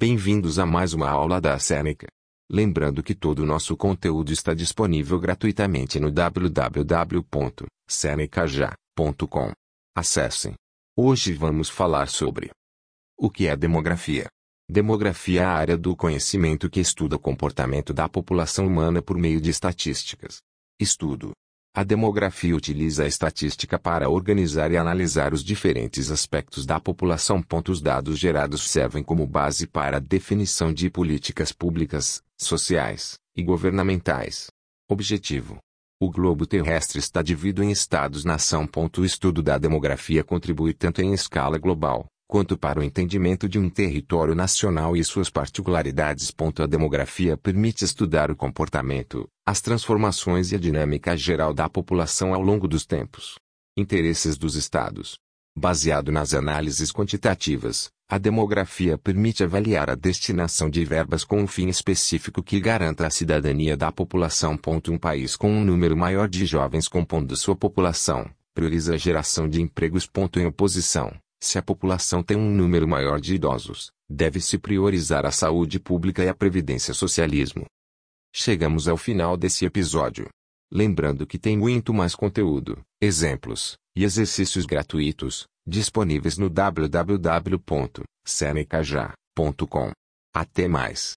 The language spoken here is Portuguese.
Bem-vindos a mais uma aula da Seneca. Lembrando que todo o nosso conteúdo está disponível gratuitamente no www.senecaja.com. Acessem. Hoje vamos falar sobre o que é demografia. Demografia é a área do conhecimento que estuda o comportamento da população humana por meio de estatísticas. Estudo. A demografia utiliza a estatística para organizar e analisar os diferentes aspectos da população. Os dados gerados servem como base para a definição de políticas públicas, sociais e governamentais. Objetivo: o globo terrestre está dividido em estados-nação. O estudo da demografia contribui tanto em escala global, quanto para o entendimento de um território nacional e suas particularidades. A demografia permite estudar o comportamento, as transformações e a dinâmica geral da população ao longo dos tempos. Interesses dos estados. Baseado nas análises quantitativas, a demografia permite avaliar a destinação de verbas com um fim específico que garanta a cidadania da população. Um país com um número maior de jovens compondo sua população, prioriza a geração de empregos. Em oposição, se a população tem um número maior de idosos, deve-se priorizar a saúde pública e a previdência socialismo. Chegamos ao final desse episódio. Lembrando que tem muito mais conteúdo, exemplos e exercícios gratuitos disponíveis no www.senecaja.com. Até mais.